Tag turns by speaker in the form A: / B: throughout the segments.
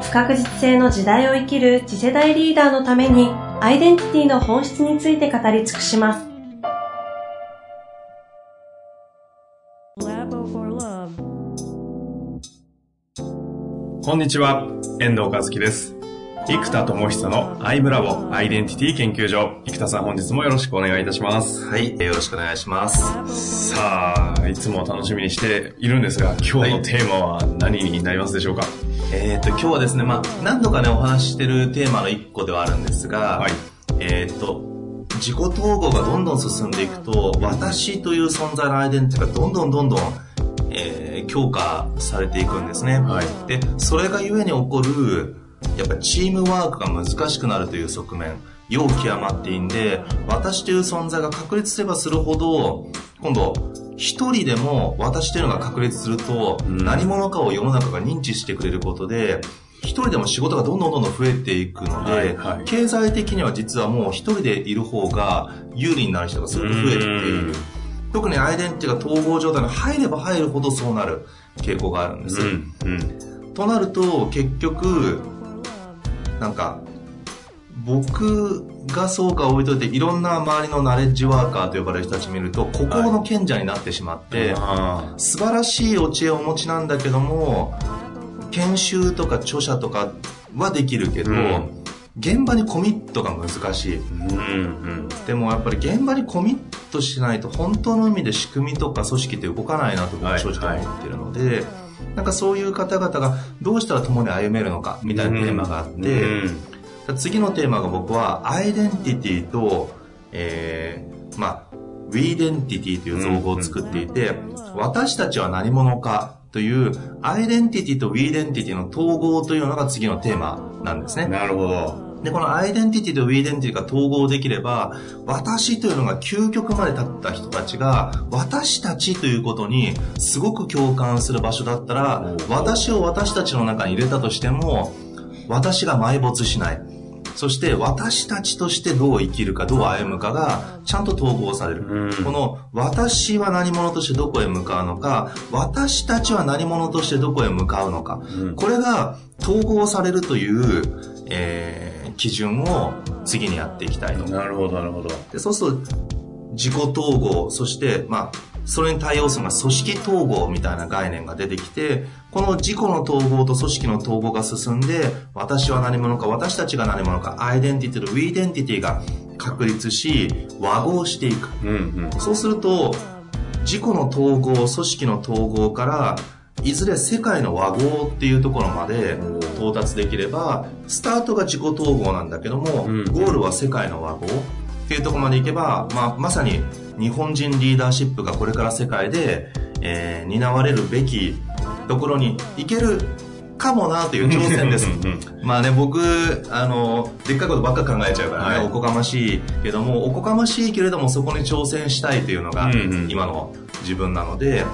A: 不確実性の時代を生きる次世代リーダーのためにアイデンティティの本質について語り尽くします。
B: こんにちは、遠藤和樹です。生田智久のアイムラボアイデンティティ研究所。生田さん本日もよろしくお願いいたします。
C: はい、よろしくお願いします。
B: さあ、いつも楽しみにしているんですが、今日のテーマは何になりますでしょうか、はい
C: えっ、ー、と、今日はですね、まあ、何度かね、お話ししてるテーマの一個ではあるんですが、はい、えっ、ー、と、自己統合がどんどん進んでいくと、私という存在のアイデンティティがどんどんどんどん、えー、強化されていくんですね。はい、で、それがゆえに起こる、やっぱりチームワークが難しくなるという側面、要極まっていいんで、私という存在が確立すればするほど、今度、一人でも私というのが確立すると、何者かを世の中が認知してくれることで、一人でも仕事がどんどんどんどん増えていくので、はいはい、経済的には実はもう一人でいる方が有利になる人がすごく増えている。特にアイデンティティが統合状態に入れば入るほどそうなる傾向があるんです。うん。うん、となると、結局、なんか、僕がそうか置いといていろんな周りのナレッジワーカーと呼ばれる人たち見ると孤高の賢者になってしまって、はい、素晴らしいお知恵をお持ちなんだけども研修とか著者とかはできるけど、うん、現場にコミットが難しい、うんうん、でもやっぱり現場にコミットしないと本当の意味で仕組みとか組織って動かないなと僕は正直思ってるので、はい。はい、なんかそういう方々がどうしたら共に歩めるのかみたいなテーマがあって、うん次のテーマが僕はアイデンティティと、えー、まあ、ウィーデンティティという造語を作っていて、私たちは何者かというアイデンティティとウィーデンティティの統合というのが次のテーマなんですね。
B: なるほど。
C: で、このアイデンティティとウィーデンティティが統合できれば、私というのが究極まで立った人たちが、私たちということにすごく共感する場所だったら、私を私たちの中に入れたとしても、私が埋没しない。そして私たちとしてどう生きるか、どう歩むかがちゃんと統合される。この私は何者としてどこへ向かうのか、私たちは何者としてどこへ向かうのか。これが統合されるという、えー、基準を次にやっていきたいと。
B: なるほど、なるほど。
C: でそうすると、自己統合、そして、まあ、それに対応するのが組織統合みたいな概念が出てきて、この自己の統合と組織の統合が進んで、私は何者か、私たちが何者か、アイデンティティとウィーデンティティが確立し、和合していく。うんうん、そうすると、自己の統合、組織の統合から、いずれ世界の和合っていうところまで到達できれば、スタートが自己統合なんだけども、うん、ゴールは世界の和合っていうところまでいけば、まあ、まさに日本人リーダーシップがこれから世界で、えー、担われるべきところに行けるかもなという挑戦です。まあね、僕、あの、でっかいことばっか考えちゃうからね、はい、おこがましいけども、おこがましいけれどもそこに挑戦したいというのが、今の自分なので、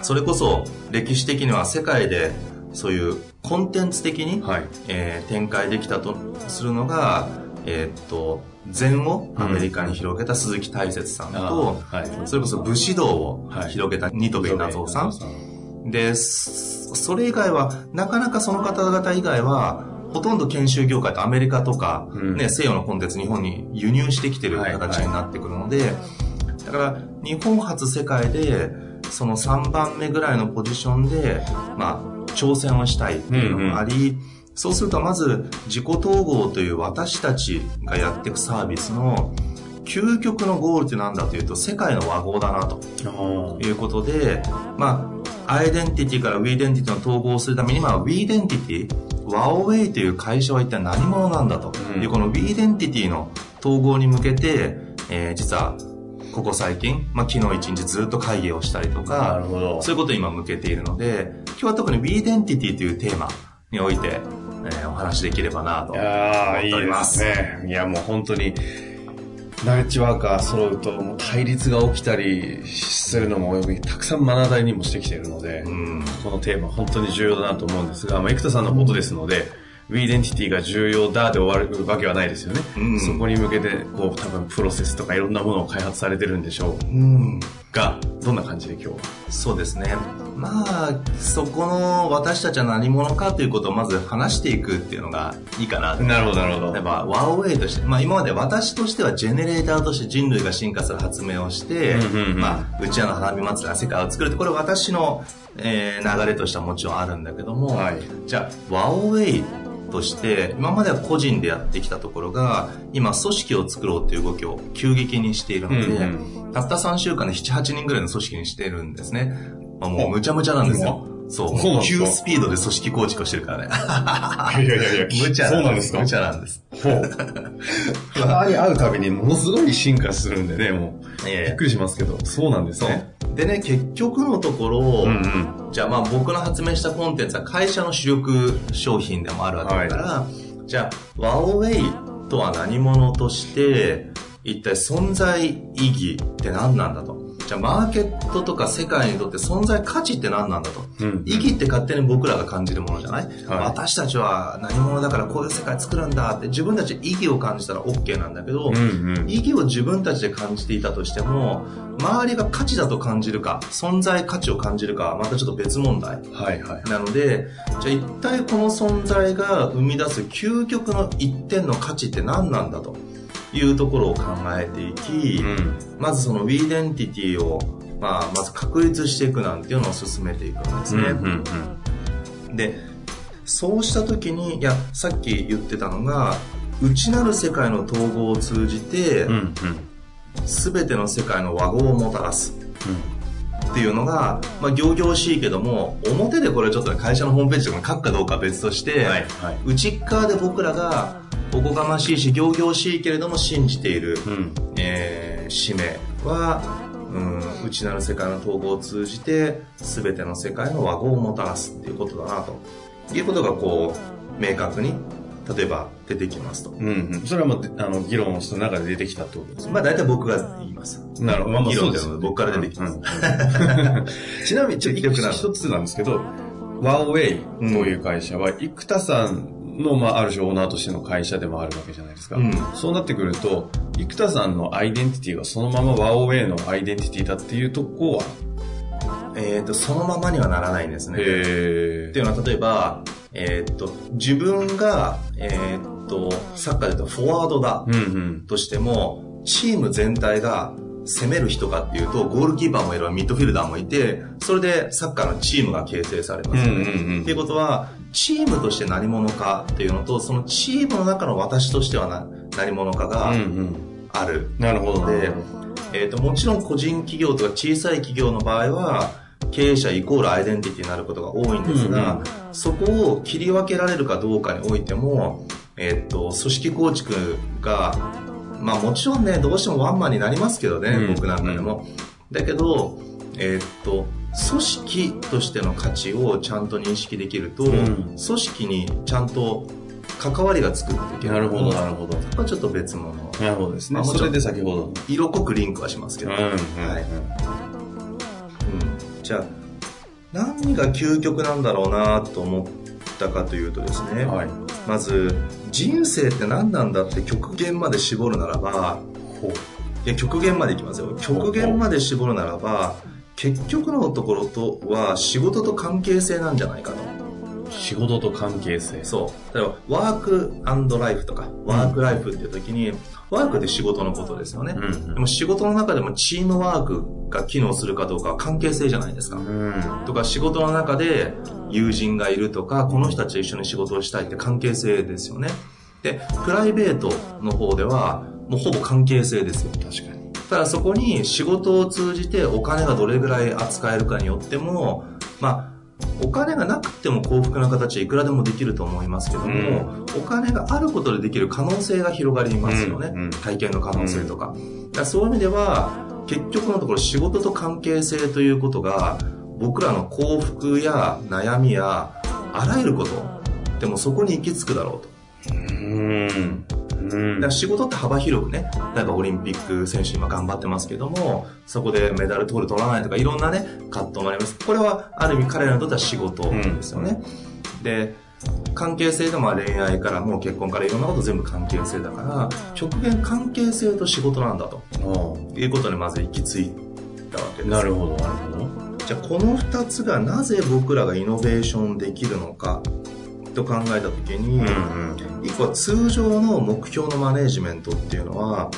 C: それこそ歴史的には世界でそういうコンテンツ的に、はい、えー、展開できたとするのが、えー、っと、禅をアメリカに広げた鈴木大拙さんと、はい、それこそ武士道を広げた二戸稲造さん。で、それ以外は、なかなかその方々以外は、ほとんど研修業界とアメリカとか、うん、ね、西洋のコンテンツ日本に輸入してきてる形になってくるので、はいはい、だから日本初世界で、その3番目ぐらいのポジションで、まあ、挑戦をしたいっていうのもあり、うんうん。そうするとまず自己統合という私たちがやっていくサービスの究極のゴールって何だというと世界の和合だなということで、まあ、アイデンティティからウィーデンティティの統合をするために、まあ、ウィーデンティティ、ワオウェイという会社は一体何者なんだと。いう、このウィーデンティティの統合に向けて、えー、実はここ最近、まあ、昨日一日ずっと会議をしたりとか、そういうことを今向けているので、今日は特にウィーデンティティというテーマにおいて、えー、話できればなと
B: いやー、いいで
C: 思っております。
B: すね。いや、もう本当に、ナレッジワーカー揃うと、もう対立が起きたりするのも、たくさん目の当たりにもしてきているので、
C: うん。
B: このテーマ本当に重要だなと思うんですが、まあ、生田さんのことですので、ウィーデンティティが重要だで終わるわけはないですよね。
C: うん
B: そこに向けて、こう、多分プロセスとかいろんなものを開発されてるんでしょう
C: うん。
B: が、どんな感じで今日は？
C: そうですね。まあ、そこの私たちは何者かということをまず話していくっていうのがいいかなと。
B: なるほど、なるほど
C: 例え。ば、ワーウェイとして、まあ今まで私としてはジェネレーターとして人類が進化する発明をして、
B: うんうんうん
C: まあ、うちわの花火祭りが世界を作るって、これ私の、えー流れとしてはもちろんあるんだけども、
B: はい
C: じゃあ、ワーウェイとして、今までは個人でやってきたところが、今組織を作ろうっていう動きを急激にしているので、
B: うん
C: たった3週間で7、8人ぐらいの組織にしてるんですね。まあ、もうむちゃむちゃなんですよ。そう。急スピードで組織構築をしてるからね。
B: いやいやいや
C: 無茶
B: そうなんですか？
C: 無茶なんです。
B: ほう。たまに会うたびにものすごい進化するんでね、もう。
C: いやいや
B: びっくりしますけど、そうなんですね。。
C: でね、結局のところ、
B: うんうん。
C: じゃあまあ僕の発明したコンテンツは会社の主力商品でもあるわけだから、じゃあ、ワオウェイとは何者として、一体存在意義って何なんだと。じゃあマーケットとか世界にとって存在価値って何なんだと。
B: うん
C: 意義って勝手に僕らが感じるものじゃない、
B: はい
C: 私たちは何者だからこういう世界作るんだって自分たちで意義を感じたら OK なんだけど、
B: うんうん。
C: 意義を自分たちで感じていたとしても、周りが価値だと感じるか、存在価値を感じるかはまたちょっと別問題。
B: はいはい。
C: なので、じゃあ一体この存在が生み出す究極の一点の価値って何なんだというところを考えていき、
B: うん。
C: まずそのウィーデンティティを、まあ、まず確立していくなんていうのを進めていくんですね。
B: うんうん
C: で、そうした時に、いや、さっき言ってたのが、内なる世界の統合を通じて、
B: うん。うんうん。
C: すべての世界の和合をもたらすっていうのが、まあ、行々しいけども、表でこれちょっとね会社のホームページとかに書くかどうかは別として、
B: はいはい。
C: 内側で僕らがおこがましいし、行々しいけれども信じている、
B: うん。
C: えー使命は、うん、内なる世界の統合を通じて、すべての世界の和合をもたらすっていうことだな、ということがこう、明確に、例えば出てきますと。
B: うんうん。それはもう、あの、議論をした中で出てきたってことですね。
C: まあ大体僕が言います。
B: なるほど。まあまあ
C: 議論
B: です
C: 僕から出てきます。
B: うん ちなみに、ちょっと
C: 結局な
B: 一つなんですけど、ワーウェイという会社は、生田さんの、まあ、ある種オーナーとしての会社でもあるわけじゃないですか。
C: うん
B: そうなってくると、生田さんのアイデンティティがそのままワーウェイのアイデンティティだっていうとこは、
C: えっ、と、そのままにはならないんですね。
B: へ
C: っていうのは、例えば、えっ、と、自分が、えっ、と、サッカーで言うとフォワードだ
B: うんうん。
C: としても、チーム全体が攻める人かっていうと、ゴールキーパーもいればミッドフィルダーもいて、それでサッカーのチームが形成されますよね。
B: うんうんうん
C: っていうことは、チームとして何者かっていうのと、そのチームの中の私としてはな何者かが
B: うんうん。
C: ある。
B: なるほど。
C: で、えっ、と、もちろん個人企業とか小さい企業の場合は、経営者イコールアイデンティティになることが多いんですが、
B: うん
C: そこを切り分けられるかどうかにおいても、えっ、と、組織構築が、まあもちろんね、どうしてもワンマンになりますけどね、
B: うん
C: 僕なんかでも。だけど、えっ、と、組織としての価値をちゃんと認識できると、
B: ん
C: 組織にちゃんと関わりが作っていける。
B: なるほど、なるほど。
C: ちょっと別物。
B: なるほどですね。
C: あもちろん
B: それで先ほどの。
C: 色濃くリンクはしますけど。
B: うんうん
C: はいうんじゃあ何が究極なんだろうなと思ったかというとですね、
B: はい。
C: まず人生って何なんだって極限まで絞るならば。いや極限までいきますよ極限まで絞るならば結局のところとは仕事と関係性なんじゃないかと
B: 仕事と関係性。
C: そう例えばワークライフとかワークライフっていう時に、ワークって仕事のことですよね、
B: うん
C: でも仕事の中でもチームワークが機能するかどうかは関係性じゃないですか。
B: うん。
C: とか仕事の中で友人がいるとか、この人たちと一緒に仕事をしたいって関係性ですよね。で、プライベートの方では、もうほぼ関係性ですよ。
B: 確かに。
C: ただそこに仕事を通じてお金がどれぐらい扱えるかによっても、まあ、お金がなくても幸福な形はいくらでもできると思いますけども、お金があることでできる可能性が広がりますよね。
B: うんうん
C: 体験の可能性とか。だからそういう意味では、結局のところ仕事と関係性ということが、僕らの幸福や悩みや、あらゆることでもそこに行き着くだろうと。
B: うん。うん
C: 仕事って幅広くね、例えばオリンピック選手今頑張ってますけども、そこでメダル取る取らないとかいろんなね、葛藤もあります。これはある意味彼らにとっては仕事ですよね。で、関係性でも恋愛からもう結婚からいろんなこと全部関係性だから、極限関係性と仕事なんだと
B: お
C: いうことにまず行き着いたわけです。
B: なるほど、なるほど。
C: じゃあこの二つがなぜ僕らがイノベーションできるのかと考えたときに、一個は通常の目標のマネージメントっていうのは、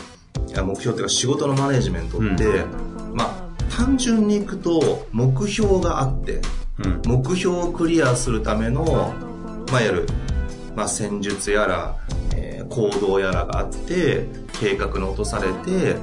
C: 目標っていうか仕事のマネージメントって、まあ単純にいくと目標があって、
B: うん。
C: 目標をクリアするための、まあ、いわゆる、まあ、戦術やら、えー行動やらがあって、計画に落とされて、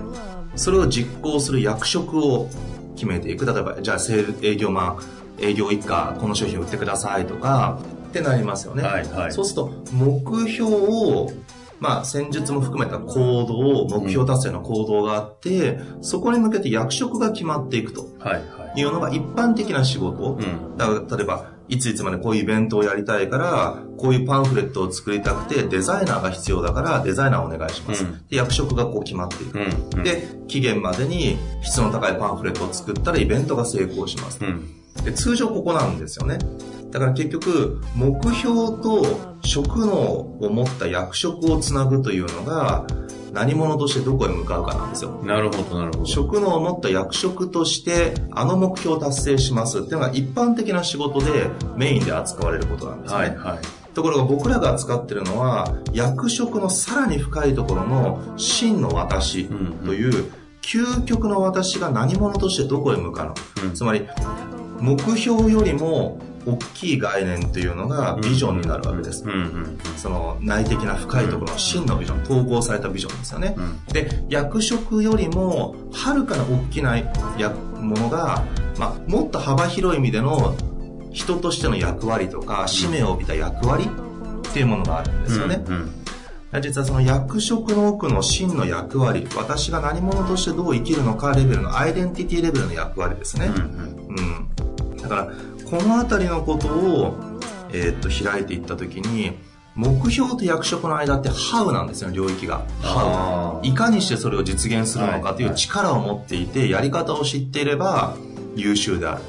C: それを実行する役職を決めていく。例えば、じゃあ、セール営業マン、営業一家、この商品を売ってくださいとか、ってなりますよね。
B: はいはい
C: そうすると、目標を、まあ、戦術も含めた行動、目標達成の行動があって、そこに向けて役職が決まっていくと
B: は
C: いうのが一般的な仕事。
B: うん。
C: だから例えば、いついつまでこういうイベントをやりたいから、こういうパンフレットを作りたくて、デザイナーが必要だから、デザイナーお願いします。
B: うん
C: で、役職がこう決まっていく。
B: うん。
C: で、期限までに質の高いパンフレットを作ったらイベントが成功します。
B: うん。
C: で、通常ここなんですよね。だから結局、目標と職能を持った役職をつなぐというのが、何者としてどこへ向かうかなんですよ。
B: なるほど、なるほど。
C: 職能を持った役職として、あの目標を達成しますっていうのが一般的な仕事でメインで扱われることなんですね。
B: はいはい。
C: ところが僕らが扱ってるのは、役職のさらに深いところの真の私という、究極の私が何者としてどこへ向かうのか。
B: うん
C: つまり、目標よりも大きい概念というのがビジョンになるわけです。
B: うんうん。
C: その内的な深いところの真のビジョン、統合されたビジョンですよね。
B: うん。
C: で、役職よりも、はるかな大きなやものが、まあ、もっと幅広い意味での人としての役割とか、使命を帯びた役割っていうものがあるんですよね。
B: うん。
C: 実はその役職の奥の真の役割、私が何者としてどう生きるのかレベルの、アイデンティティレベルの役割ですね。
B: うん。
C: うん。だから、このあたりのことを、えーっと、開いていったときに、目標と役職の間ってハウなんですよ、領域が。ハ
B: あ
C: ウ。いかにしてそれを実現するのかという
B: はい
C: 力を持っていて、やり方を知っていれば優秀である。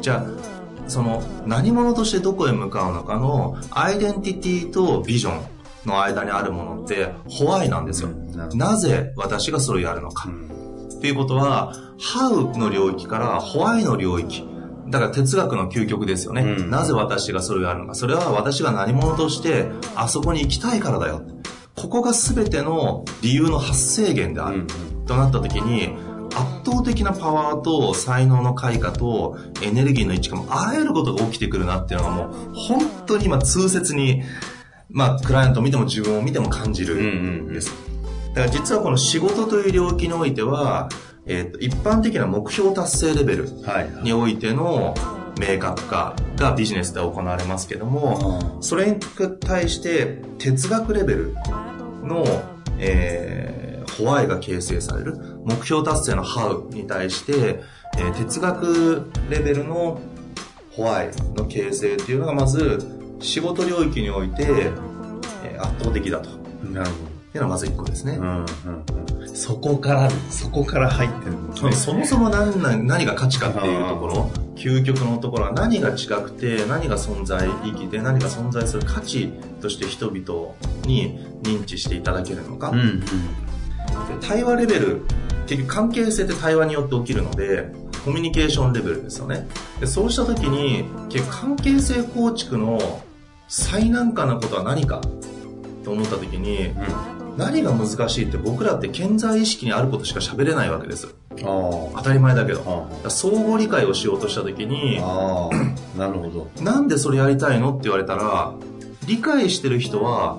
C: じゃあ、その何者としてどこへ向かうのかのアイデンティティとビジョンの間にあるものってホワイなんですよ。
B: うんな
C: ぜ私がそれをやるのか。っていうことは、ハウの領域からホワイの領域。だから哲学の究極ですよね。
B: うん
C: なぜ私がそれをやるのか。それは私が何者としてあそこに行きたいからだよ。ここが全ての理由の発生源である。となった時に、圧倒的なパワーと才能の開花とエネルギーの一致がもうあらゆることが起きてくるなっていうのがもう本当に今痛切に、まあクライアントを見ても自分を見ても感じるんです。だから実はこの仕事という領域においては、えーと一般的な目標達成レベル。においての明確化がビジネスで行われますけども、それに対して哲学レベルの、えーホワイが形成される目標達成のハウに対して、えー哲学レベルのホワイの形成っていうのがまず仕事領域において、えー圧倒的だと。
B: なるほ
C: っていうのがまず一個ですね。
B: ど。うんうんうん。そこから、そこから入ってるんですね。
C: そもそも何何何が価値かっていうところ、究極のところは何が違くて、何が存在意義で、何が存在する価値として人々に認知していただけるのか。
B: うんうん。
C: で対話レベル、結局関係性って対話によって起きるので、コミュニケーションレベルですよね。でそうした時に、結局関係性構築の最難関なことは何かと思った時に、何が難しいって僕らって健在意識にあることしか喋れないわけです。
B: あ
C: 当たり前だけど。相互理解をしようとした時に、
B: ああ。なるほど。
C: なんでそれやりたいのって言われたら、理解してる人は、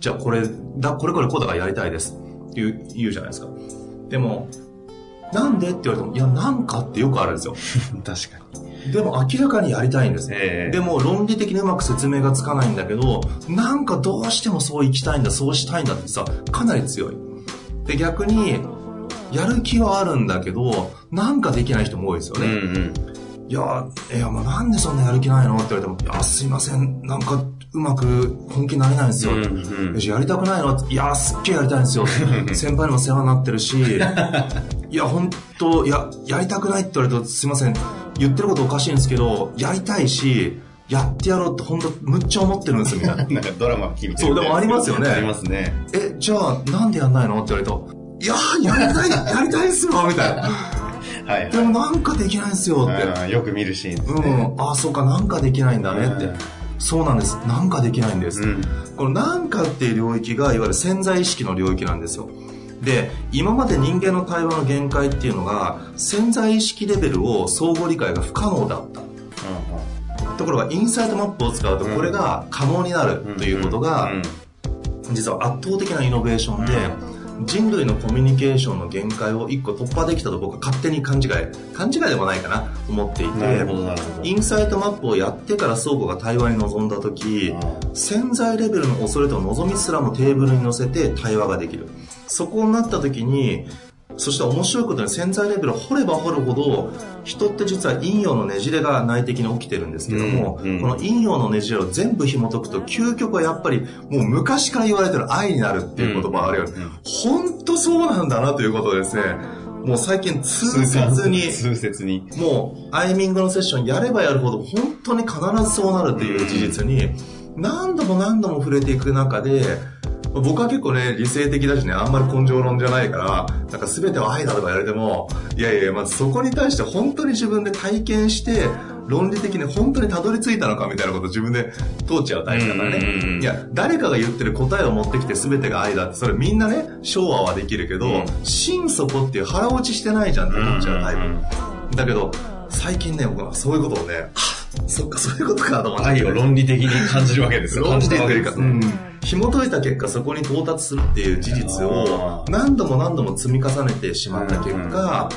C: じゃあこれ、だ、これこれこうだからやりたいですって言う言うじゃないですか。でも、なんでって言われても、いや、なんかってよくあるんですよ。
B: 確かに。
C: でも明らかにやりたいんですね。
B: ええ
C: でも論理的にうまく説明がつかないんだけど、なんかどうしてもそう行きたいんだ、そうしたいんだってさ、かなり強い。で、逆に、やる気はあるんだけど、なんかできない人も多いですよ
B: うん
C: ね。
B: うん。
C: いや、いや、もうなんでそんなやる気ないのって言われても、いや、すいません、なんか、うまく本気になれないんですよ。
B: うんうん
C: やりたくないの？いや、すっげえやりたいんですよ。先輩にも世話になってるし、いや、本当いや、やりたくないって言われると、すいません、言ってることおかしいんですけど、やりたいし、やってやろうって本当むっちゃ思ってるんですよ、みたいな。
B: なんかドラマ聞いてる
C: そうでもありますよね
B: ありますね。
C: え、じゃあ、なんでやんないの？って言われると、いやー、やりたい、やりたいっすよ、みたいな。
B: はい
C: でもなんかできないんですよ、って。
B: はい。よく見るシーンです
C: う
B: ね。
C: ん、あ、そうか、なんかできないんだねって。
B: うん
C: そうなんです。なんかできないんです。
B: うん。
C: このなんかっていう領域が、いわゆる潜在意識の領域なんですよ。で、今まで人間の対話の限界っていうのが、潜在意識レベルを相互理解が不可能だった。ところが、インサイトマップを使うと、これが可能になるということが、実は圧倒的なイノベーションで、人類のコミュニケーションの限界を一個突破できたと僕は勝手に勘違い、勘違いでもないかな、思っていて。インサイトマップをやってから倉庫が対話に臨んだ時潜在レベルの恐れと望みすらもテーブルに乗せて対話ができるそこになった時にそして面白いことに潜在レベルを掘れば掘るほど人って実は陰陽のねじれが内的に起きてるんですけども、
B: うんうん。
C: この陰陽のねじれを全部紐解くと究極はやっぱりもう昔から言われてる愛になるっていう言葉があるように、
B: うんうん。
C: 本当そうなんだなということでですね。もう最近痛切に
B: 痛切に。
C: もう、アイミングのセッションやればやるほど、本当に必ずそうなるという事実に、何度も何度も触れていく中で、僕は結構ね、理性的だしね、あんまり根性論じゃないから、なんか全ては愛だとか言われても、いやいや、まずそこに対して本当に自分で体験して、論理的に本当にたどり着いたのかみたいなことを自分で通っちゃうタイプだからね。いや、誰かが言ってる答えを持ってきて全てが愛だって、それみんなね、昭和はできるけど、
B: うん
C: 心底っていう腹落ちしてないじゃんって思っちゃうタイプ。
B: うん
C: だけど、最近ね、僕はそういうことをね、あそっか、そういうことかと思って。
B: 愛を論理的に感じるわけですよ。感じたわけです
C: う
B: ね。
C: ん。紐解いた結果、そこに到達するっていう事実を何度も何度も積み重ねてしまった結果、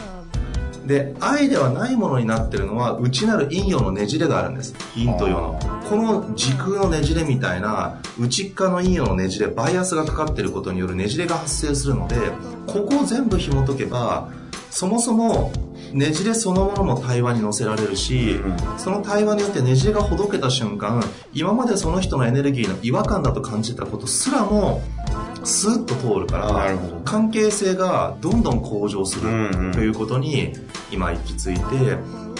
C: で、愛ではないものになってるのは、内なる陰陽のねじれがあるんです。陰と陽の。この時空のねじれみたいな、内側の陰陽のねじれ、バイアスがかかってることによるねじれが発生するので、ここを全部紐解けば、そもそも、ねじれそのものも対話に乗せられるし、その対話によってねじれがほどけた瞬間、今までその人のエネルギーの違和感だと感じてたことすらも、スーッと通るから関係性がどんどん向上するということに今行き着いて、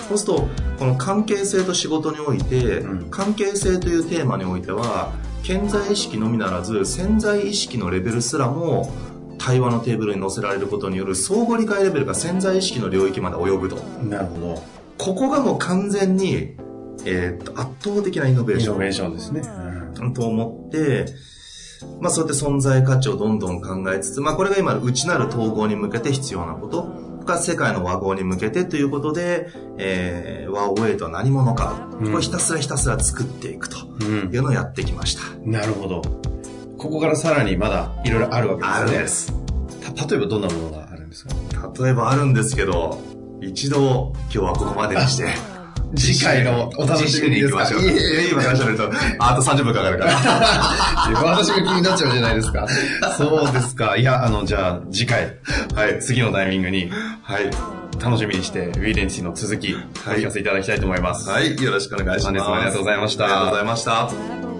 C: そうすると、この関係性と仕事において、
B: うん。
C: 関係性というテーマにおいては、潜在意識のみならず、潜在意識のレベルすらも、対話のテーブルに乗せられることによる相互理解レベルが潜在意識の領域まで及ぶと。
B: なるほど。
C: ここがもう完全に、えーっと、圧倒的なイノベーション。
B: イノベーションですね。
C: と思って、まあそうやって存在価値をどんどん考えつつ、まあこれが今内なる統合に向けて必要なこと、が世界の和合に向けてということで、えー、和をウとは何者かと、
B: うん
C: これひたすらひたすら作っていくと
B: うん
C: いうのをやってきました。
B: なるほど。ここからさらにまだいろいろあるわけですね。
C: あるんです。
B: た例えばどんなものがあるんですか？
C: 例えばあるんですけど、一度今日はここまでにして、
B: 次回のお楽しみ
C: に行きましょう。いえいえ、今話されると、ああと30分かかるから。
B: 私が気になっちゃうじゃないですか。そうですか。いや、あの、じゃあ、次回、はい、次のタイミングに、
C: はい。
B: 楽しみにして、ウィーレンティの続き、お
C: はい
B: 聞かせいただきたいと思います。
C: はい、よろしくお願いします。
B: 本日もありがとうございました
C: ありがとうございました。